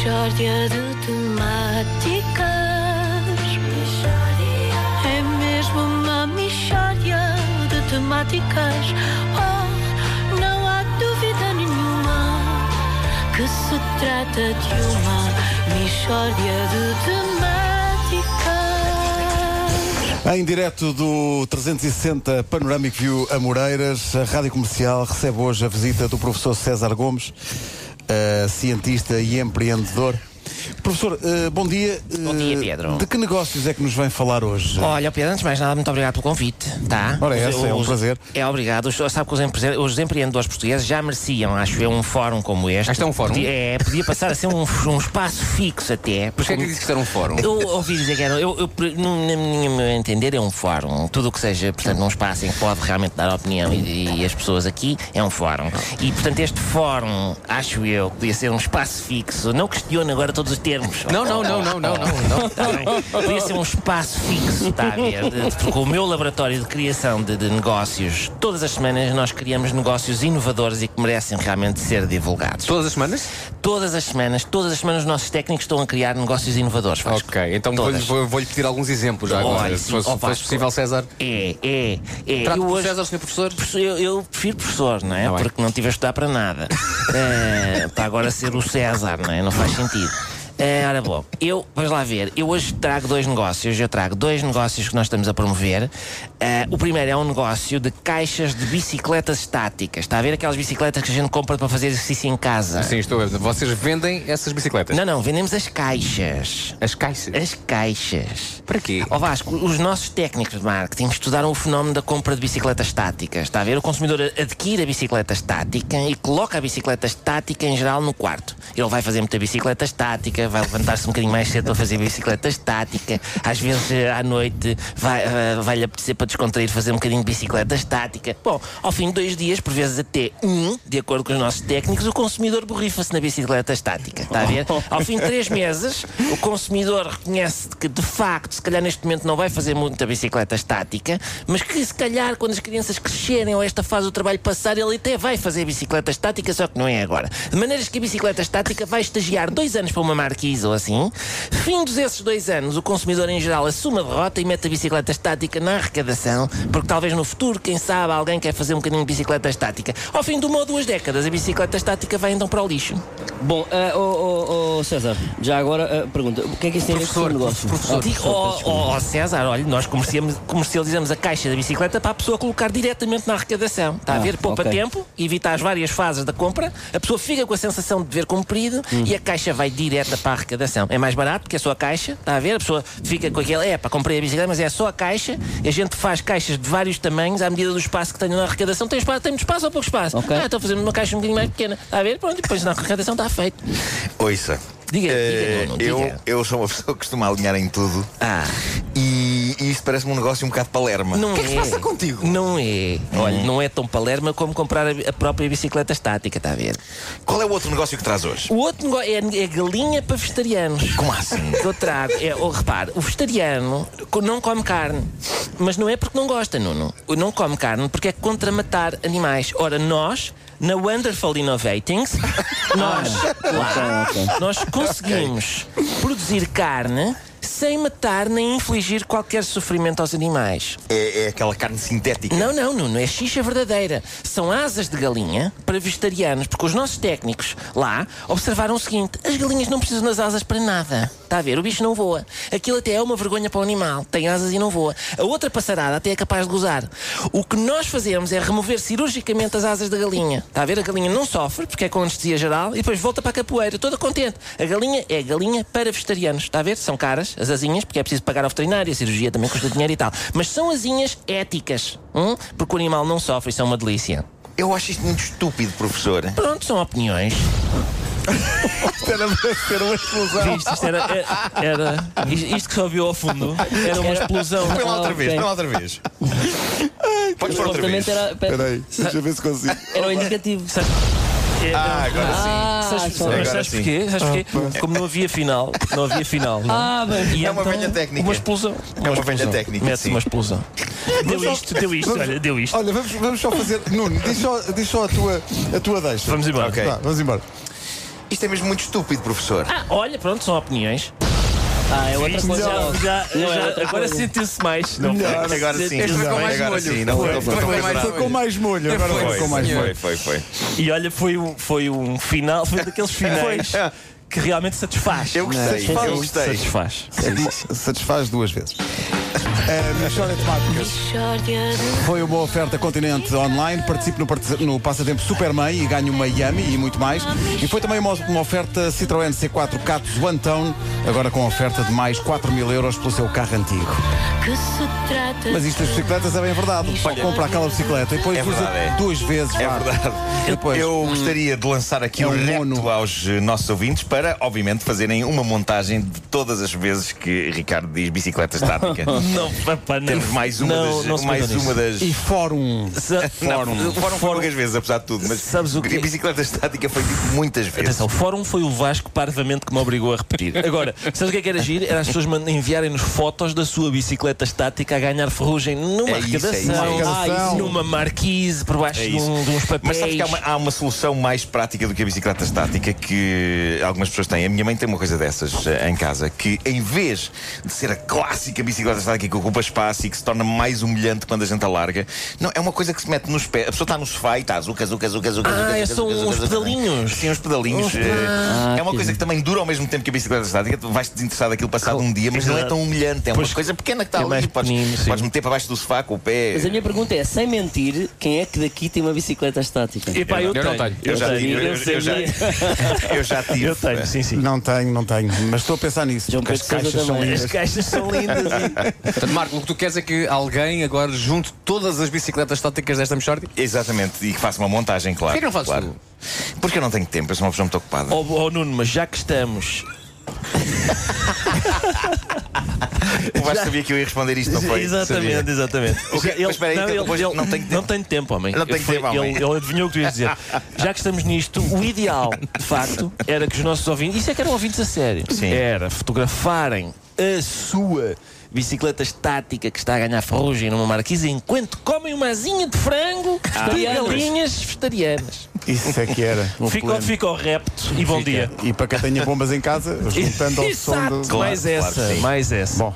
Mishória de temáticas. É mesmo uma mishória de temáticas. Oh, não há dúvida nenhuma que se trata de uma mishória de temáticas. Em direto do 360 Panoramic View Amoreiras, a Rádio Comercial recebe hoje a visita do professor César Gomes, cientista e empreendedor. Professor, eh, bom dia. Bom dia, Eh, Pedro. De que negócios é que nos vem falar hoje? Olha, Pedro, antes de mais nada, muito obrigado pelo convite, tá? Ora, Os- essa é um os- prazer. É obrigado. Os- Sabe que os, empre- os empreendedores portugueses já mereciam, acho eu, um fórum como este. Este é um fórum? Podia, é, podia passar a ser um, um espaço fixo até. Porquê é que disse que era um fórum? Eu ouvi dizer que era, eu, eu, no, na minha meu entender, é um fórum. Tudo o que seja, portanto, num espaço em que pode realmente dar opinião e, e as pessoas aqui, é um fórum. E, portanto, este fórum, acho eu, podia ser um espaço fixo. Não questiono agora todos os termos. Não, não, não, não, não, não. não. Tá bem? Podia ser um espaço fixo, está a ver? Porque o meu laboratório de criação de, de negócios, todas as semanas nós criamos negócios inovadores e que merecem realmente ser divulgados. Todas as semanas? Todas as semanas, todas as semanas os nossos técnicos estão a criar negócios inovadores. Vasco. Ok, então vou-lhe Todas. vou, vou-lhe pedir alguns exemplos já agora. Olha, se sim. fosse, Ó, fosse Vasco. possível, César. É, é, é. Trato Eu por hoje- César, Sr. Professor. Professor, Eu, eu prefiro professor, não é? Tá bem. Porque não tive a estudar para nada. Eh, para agora ser o César, não é? Não faz sentido. Eh, ora bom, eu, vamos lá ver, eu hoje trago dois negócios, eu trago dois negócios que nós estamos a promover. Eh, o primeiro é um negócio de caixas de bicicletas estáticas. Está a ver aquelas bicicletas que a gente compra para fazer exercício em casa? Sim, estou a ver. Vocês vendem essas bicicletas? Não, não, vendemos as caixas. As caixas? As caixas. Para quê? Ó Vasco, os nossos técnicos de marketing estudaram o fenómeno da compra de bicicletas estáticas. Está a ver? O consumidor adquire a bicicleta estática e coloca a bicicleta estática em geral no quarto. Ele vai fazer muita bicicleta estática, vai levantar-se um bocadinho mais cedo para fazer bicicleta estática. Às vezes eh, à noite vai, eh, vai-lhe apetecer para descontrair fazer um bocadinho de bicicleta estática. Bom, ao fim de dois dias, por vezes até um, de acordo com os nossos técnicos, o consumidor borrifa-se na bicicleta estática. Está a ver? Ao fim de três meses, o consumidor reconhece que de facto, se calhar neste momento não vai fazer muita bicicleta estática, mas que se calhar quando as crianças crescerem ou esta fase do trabalho passar, ele até vai fazer bicicleta estática, só que não é agora. De maneiras que a bicicleta estática vai estagiar dois anos para uma marquise ou assim. Findos esses dois anos, o consumidor em geral assume a derrota e mete a bicicleta estática na arrecadação, porque talvez no futuro, quem sabe, alguém quer fazer um bocadinho de bicicleta estática. Ao fim de uma ou duas décadas, a bicicleta estática vai então para o lixo. Bom, ah, oh, oh, oh, César, já agora ah, pergunta, o que é que isso tem a ver com o negócio? Professor, oh, oh, oh, César, olha, nós comercializamos a caixa da bicicleta para a pessoa colocar diretamente na arrecadação. Está a Ah, ver? Poupa ok. tempo, evita as várias fases da compra, a pessoa fica com a sensação de dever cumprido Hum. e a caixa vai direta para a arrecadação. É mais barato porque é só a caixa, está a ver? A pessoa fica com aquele, é, para comprei a bicicleta, mas é só a caixa. E a gente faz caixas de vários tamanhos à medida do espaço que tenho na arrecadação. Tem, espaço, tem muito espaço ou pouco espaço? Ok. Ah, estou a fazer uma caixa um bocadinho mais pequena. Está a ver? Pronto, e depois na arrecadação está feito. Ouça. Diga, eh, diga, Nuno, eu, diga. eu sou uma pessoa que costuma alinhar em tudo Ah. e, e isto parece-me um negócio um bocado palerma. Não o que é que se é. passa contigo? Não é. Olha, não é tão palerma como comprar a, a própria bicicleta estática, está a ver? Qual é o outro negócio que traz hoje? O outro negócio é, é galinha para vegetarianos. Como assim? Que eu trago. É, oh, repare, o vegetariano não come carne. Mas não é porque não gosta, Nuno. Não come carne porque é contra matar animais. Ora, nós, na Wonderful Innovatings, nós, lá, nós conseguimos produzir carne sem matar nem infligir qualquer sofrimento aos animais. É, é aquela carne sintética. Não, não, não, não é xixa verdadeira. São asas de galinha para vegetarianos, porque os nossos técnicos lá observaram o seguinte: as galinhas não precisam das asas para nada. Está a ver? O bicho não voa. Aquilo até é uma vergonha para o animal. Tem asas e não voa. A outra passarada até é capaz de gozar. O que nós fazemos é remover cirurgicamente as asas da galinha. Está a ver? A galinha não sofre, porque é com anestesia geral, e depois volta para a capoeira, toda contente. A galinha é galinha para vegetarianos. Está a ver? São caras, as asinhas, porque é preciso pagar ao veterinário, a cirurgia também custa dinheiro e tal. Mas são asinhas éticas, hum? porque o animal não sofre, isso é uma delícia. Eu acho isto muito estúpido, professor. Pronto, são opiniões. Isto era ser uma explosão. Isto, isto era, era, era- isto que só ouviu ao fundo era uma explosão. Põe lá outra Ah, vez, põe lá outra vez. Podes pôr outra vez. Era, Espera aí, deixa eu ver se consigo. era o indicativo. É, Ah, agora sim. Ah, Sabes, mas sabes porquê? Sabes porquê? Como não havia final, não havia final. Não? Ah, bem. E É uma então, velha técnica. Uma explosão. É uma velha técnica, sim. uma explosão. Deu isto, deu isto, Vamos- olha, deu isto. Olha, vamos, vamos só fazer. Nuno, diz só, diz só a, tua, a tua deixa. Vamos embora. Ok. Vá, vamos embora. Isto é mesmo muito estúpido, professor. Ah, olha, pronto, são opiniões. Ah, é outra coisa. Já, é já- agora sentiu-se mais. Não foi? Agora sim. Este foi com Agora mais molho. sim. Não Foi, foi, foi não com foi mais. Foi com mais molho, agora Foi, foi com mais senhor. molho. Foi, foi, foi. E olha, foi um, foi um final, foi daqueles finais que realmente satisfaz. Eu gostei, Satisfaz. eu gostei. Satisfaz. Satisfaz duas vezes. A Michórdia de Temáticas foi uma oferta Continente Online. Participe no, no Passatempo Superman e ganhe uma Yami e muito mais. E foi também uma, uma oferta Citroën C4 Catos One Tone, agora com oferta de mais 4 mil euros pelo seu carro antigo. Mas isto das bicicletas é bem verdade. Só compra aquela bicicleta e depois É verdade, é. duas vezes. É vá. verdade. Depois, Eu gostaria de lançar aqui É um mono. aos eh, nossos ouvintes para, obviamente, fazerem uma montagem de todas as vezes que Ricardo diz bicicleta estática. Não, papá, não. Temos mais uma não, das. não mais uma das. E fórum. Sa- Não, o fórum foi Fórum- poucas vezes, apesar de tudo, mas Sabes o quê? a bicicleta estática foi dito muitas vezes. Atenção, o fórum foi o Vasco parvamente que me obrigou a repetir. Agora, sabes o que é que era giro? Era as pessoas enviarem-nos fotos da sua bicicleta estática a ganhar ferrugem numa É é isso, arrecadação, é isso. Ah, isso. numa marquise, por baixo É de, um- de uns papéis. Mas sabes que há uma, há uma solução mais prática do que a bicicleta estática que algumas pessoas têm. A minha mãe tem uma coisa dessas eh, em casa que, em vez de ser a clássica bicicleta estática que ocupa espaço e que se torna mais humilhante quando a gente a larga, não, é uma coisa que se mete nos pés. A pessoa está no sofá e está zuca, zuca, zuca, zuca. Ah, zuca, é são uns pedalinhos. Sim, uns pedalinhos. eh, Ah, é uma coisa que também dura ao mesmo tempo que a bicicleta estática. Tu vais te desinteressar daquilo passado um dia, mas não é tão humilhante. É uma coisa pequena que está é ali. Podes, meter para baixo do sofá com o pé. Mas a minha pergunta é, sem mentir, quem é que daqui tem uma bicicleta estática? Epá, eu, Eu não tenho. Eu já tenho, tive. Eu, já, tive. Eu tenho, sim, sim. Não tenho, não tenho. Mas estou a pensar nisso. As caixas são lindas. As caixas são lindas. Portanto, Marco, o que tu queres é que alguém agora junte todas as bicicletas estáticas desta Michórdia? Exatamente, e que faça uma montagem, claro. Porquê não fazes claro. Porque eu não tenho tempo, eu sou uma pessoa muito ocupada. Oh, oh, Nuno, mas já que estamos. o Vasco sabia que eu ia responder isto, não foi? Exatamente, exatamente. Ok, mas espera aí, não, que ele, depois ele- não tenho tempo. não tenho tempo, homem. Não tenho tempo, homem. Ele, ele adivinhou o que tu ias dizer. Já que estamos nisto, o ideal, de facto, era que os nossos ouvintes, isso é que eram ouvintes a sério, Sim. era fotografarem a sua bicicleta estática que está a ganhar ferrugem numa marquise enquanto comem uma asinha de frango de galinhas vegetarianas. Isso é que era. um Fica, fica o repto e bom dia. E para quem tenha bombas em casa, juntando ao som Exato, do. mais Claro, claro essa, sim. mais essa. Bom.